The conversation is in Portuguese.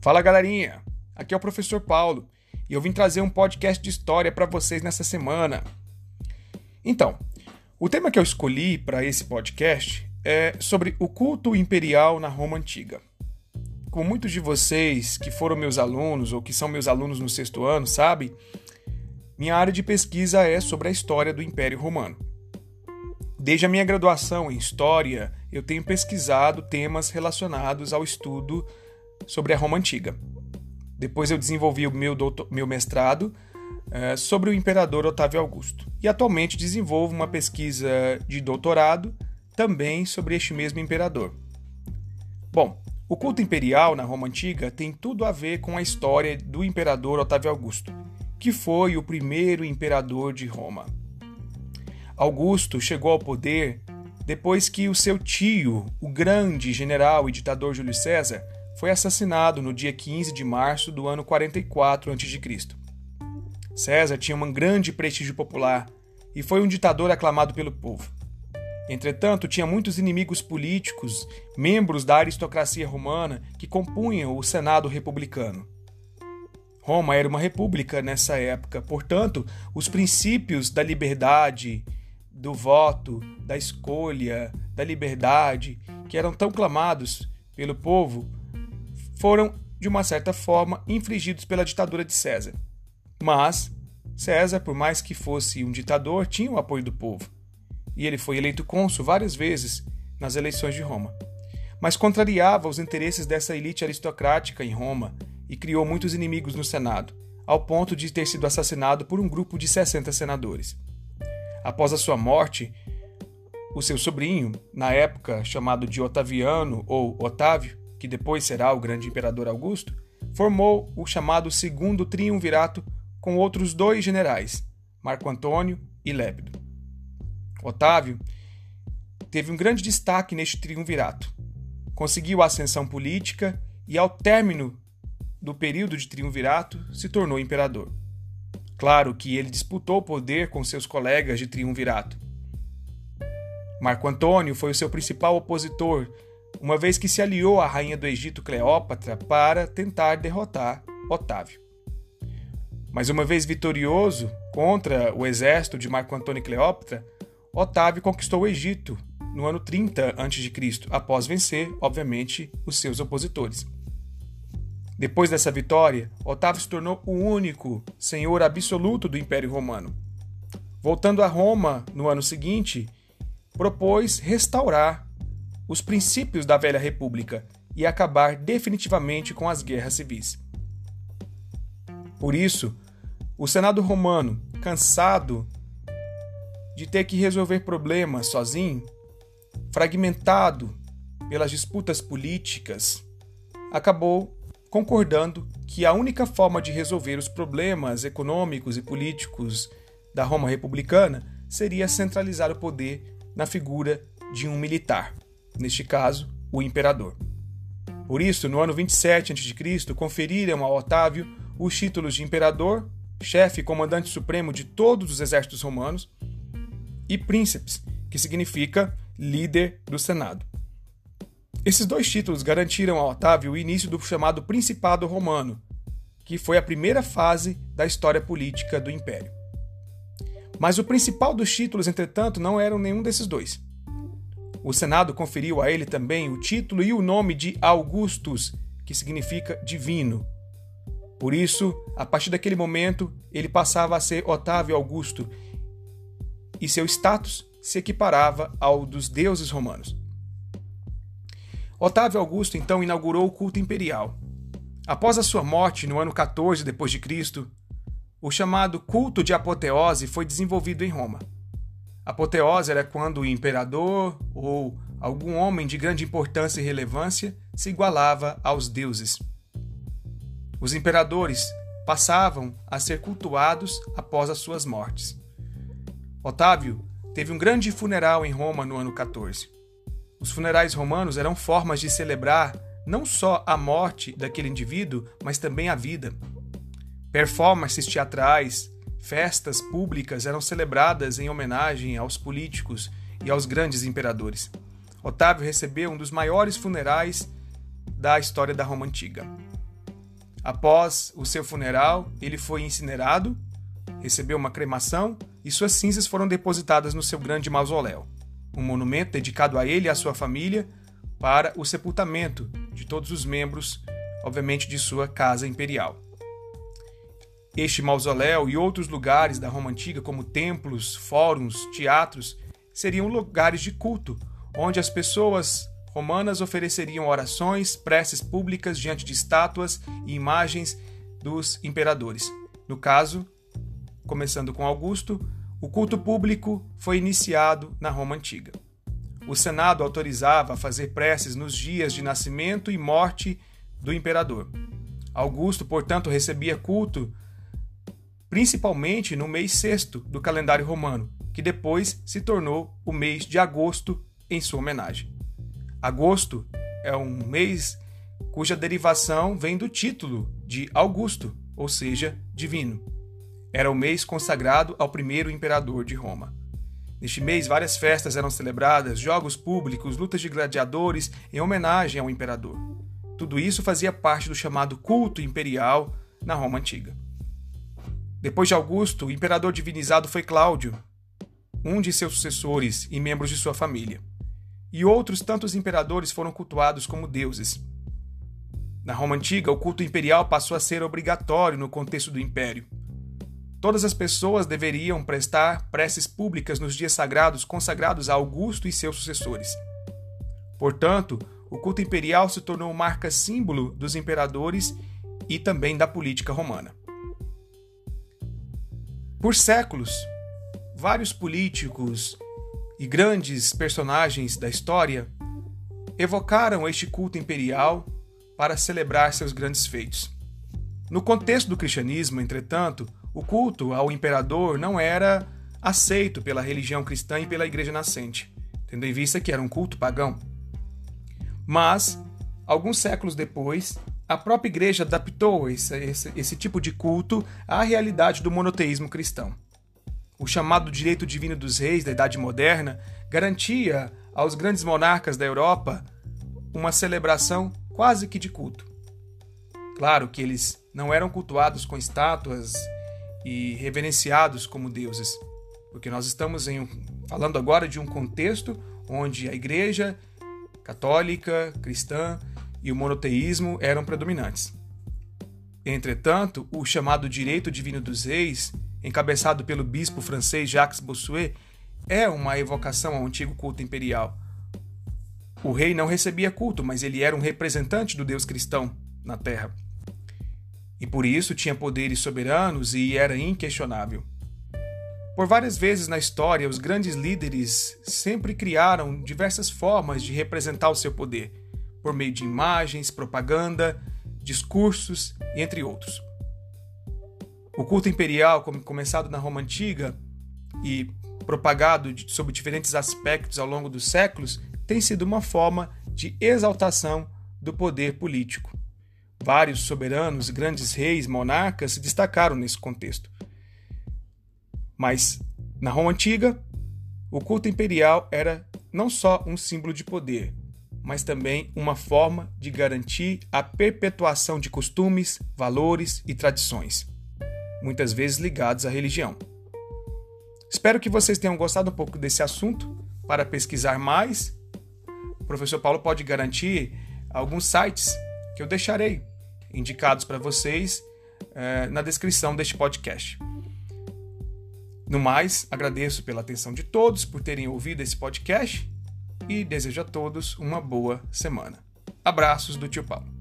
Fala galerinha, aqui é o professor Paulo e eu vim trazer um podcast de história para vocês nessa semana. Então, o tema que eu escolhi para esse podcast é sobre o culto imperial na Roma Antiga. Como muitos de vocês que foram meus alunos ou que são meus alunos no sexto ano sabem, minha área de pesquisa é sobre a história do Império Romano. Desde a minha graduação em História, eu tenho pesquisado temas relacionados ao estudo sobre a Roma Antiga. Depois eu desenvolvi o meu, doutor, meu mestrado é, sobre o imperador Otávio Augusto. E atualmente desenvolvo uma pesquisa de doutorado também sobre este mesmo imperador. Bom, o culto imperial na Roma Antiga tem tudo a ver com a história do imperador Otávio Augusto, que foi o primeiro imperador de Roma. Augusto chegou ao poder depois que o seu tio, o grande general e ditador Júlio César, foi assassinado no dia 15 de março do ano 44 a.C. César tinha um grande prestígio popular e foi um ditador aclamado pelo povo. Entretanto, tinha muitos inimigos políticos, membros da aristocracia romana, que compunham o Senado republicano. Roma era uma república nessa época, portanto, os princípios da liberdade, do voto, da escolha, da liberdade, que eram tão clamados pelo povo, foram, de uma certa forma, infligidos pela ditadura de César. Mas César, por mais que fosse um ditador, tinha o apoio do povo. E ele foi eleito cônsul várias vezes nas eleições de Roma. Mas contrariava os interesses dessa elite aristocrática em Roma e criou muitos inimigos no Senado, ao ponto de ter sido assassinado por um grupo de 60 senadores. Após a sua morte, o seu sobrinho, na época chamado de Otaviano ou Otávio, que depois será o grande imperador Augusto, formou o chamado Segundo Triunvirato com outros dois generais, Marco Antônio e Lépido. Otávio teve um grande destaque neste triunvirato. Conseguiu a ascensão política e, ao término do período de triunvirato, se tornou imperador. Claro que ele disputou o poder com seus colegas de triunvirato. Marco Antônio foi o seu principal opositor uma vez que se aliou à rainha do Egito Cleópatra para tentar derrotar Otávio. Mas uma vez vitorioso contra o exército de Marco Antônio Cleópatra, Otávio conquistou o Egito no ano 30 a.C., após vencer, obviamente, os seus opositores. Depois dessa vitória, Otávio se tornou o único senhor absoluto do Império Romano. Voltando a Roma no ano seguinte, propôs restaurar os princípios da velha república e acabar definitivamente com as guerras civis. Por isso, o Senado romano, cansado de ter que resolver problemas sozinho, fragmentado pelas disputas políticas, acabou concordando que a única forma de resolver os problemas econômicos e políticos da Roma republicana seria centralizar o poder na figura de um militar neste caso, o imperador. Por isso, no ano 27 a.C., conferiram a Otávio os títulos de imperador, chefe e comandante supremo de todos os exércitos romanos, e príncipes, que significa líder do Senado. Esses dois títulos garantiram a Otávio o início do chamado Principado Romano, que foi a primeira fase da história política do Império. Mas o principal dos títulos, entretanto, não eram nenhum desses dois. O Senado conferiu a ele também o título e o nome de Augustus, que significa divino. Por isso, a partir daquele momento, ele passava a ser Otávio Augusto e seu status se equiparava ao dos deuses romanos. Otávio Augusto então inaugurou o culto imperial. Após a sua morte no ano 14 depois de Cristo, o chamado culto de apoteose foi desenvolvido em Roma. Apoteose era quando o imperador ou algum homem de grande importância e relevância se igualava aos deuses. Os imperadores passavam a ser cultuados após as suas mortes. Otávio teve um grande funeral em Roma no ano 14. Os funerais romanos eram formas de celebrar não só a morte daquele indivíduo, mas também a vida. Performances teatrais, Festas públicas eram celebradas em homenagem aos políticos e aos grandes imperadores. Otávio recebeu um dos maiores funerais da história da Roma Antiga. Após o seu funeral, ele foi incinerado, recebeu uma cremação e suas cinzas foram depositadas no seu grande mausoléu, um monumento dedicado a ele e à sua família para o sepultamento de todos os membros, obviamente, de sua casa imperial. Este mausoléu e outros lugares da Roma antiga, como templos, fóruns, teatros, seriam lugares de culto, onde as pessoas romanas ofereceriam orações, preces públicas diante de estátuas e imagens dos imperadores. No caso, começando com Augusto, o culto público foi iniciado na Roma antiga. O Senado autorizava a fazer preces nos dias de nascimento e morte do imperador. Augusto, portanto, recebia culto principalmente no mês sexto do calendário romano, que depois se tornou o mês de agosto em sua homenagem. Agosto é um mês cuja derivação vem do título de Augusto, ou seja, divino. Era o mês consagrado ao primeiro imperador de Roma. Neste mês, várias festas eram celebradas, jogos públicos, lutas de gladiadores em homenagem ao imperador. Tudo isso fazia parte do chamado culto imperial na Roma antiga. Depois de Augusto, o imperador divinizado foi Cláudio, um de seus sucessores e membros de sua família. E outros tantos imperadores foram cultuados como deuses. Na Roma antiga, o culto imperial passou a ser obrigatório no contexto do império. Todas as pessoas deveriam prestar preces públicas nos dias sagrados consagrados a Augusto e seus sucessores. Portanto, o culto imperial se tornou marca símbolo dos imperadores e também da política romana. Por séculos, vários políticos e grandes personagens da história evocaram este culto imperial para celebrar seus grandes feitos. No contexto do cristianismo, entretanto, o culto ao imperador não era aceito pela religião cristã e pela igreja nascente, tendo em vista que era um culto pagão. Mas, alguns séculos depois, a própria igreja adaptou esse, esse, esse tipo de culto à realidade do monoteísmo cristão. O chamado direito divino dos reis da Idade Moderna garantia aos grandes monarcas da Europa uma celebração quase que de culto. Claro que eles não eram cultuados com estátuas e reverenciados como deuses, porque nós estamos em, falando agora de um contexto onde a igreja católica, cristã, e o monoteísmo eram predominantes. Entretanto, o chamado direito divino dos reis, encabeçado pelo bispo francês Jacques Bossuet, é uma evocação ao antigo culto imperial. O rei não recebia culto, mas ele era um representante do Deus cristão na terra. E por isso tinha poderes soberanos e era inquestionável. Por várias vezes na história, os grandes líderes sempre criaram diversas formas de representar o seu poder por meio de imagens, propaganda, discursos, entre outros. O culto imperial, começado na Roma antiga e propagado sob diferentes aspectos ao longo dos séculos, tem sido uma forma de exaltação do poder político. Vários soberanos, grandes reis, monarcas se destacaram nesse contexto. Mas na Roma antiga, o culto imperial era não só um símbolo de poder, mas também uma forma de garantir a perpetuação de costumes, valores e tradições, muitas vezes ligados à religião. Espero que vocês tenham gostado um pouco desse assunto. Para pesquisar mais, o professor Paulo pode garantir alguns sites que eu deixarei indicados para vocês eh, na descrição deste podcast. No mais, agradeço pela atenção de todos, por terem ouvido esse podcast e desejo a todos uma boa semana. Abraços do tio Paulo.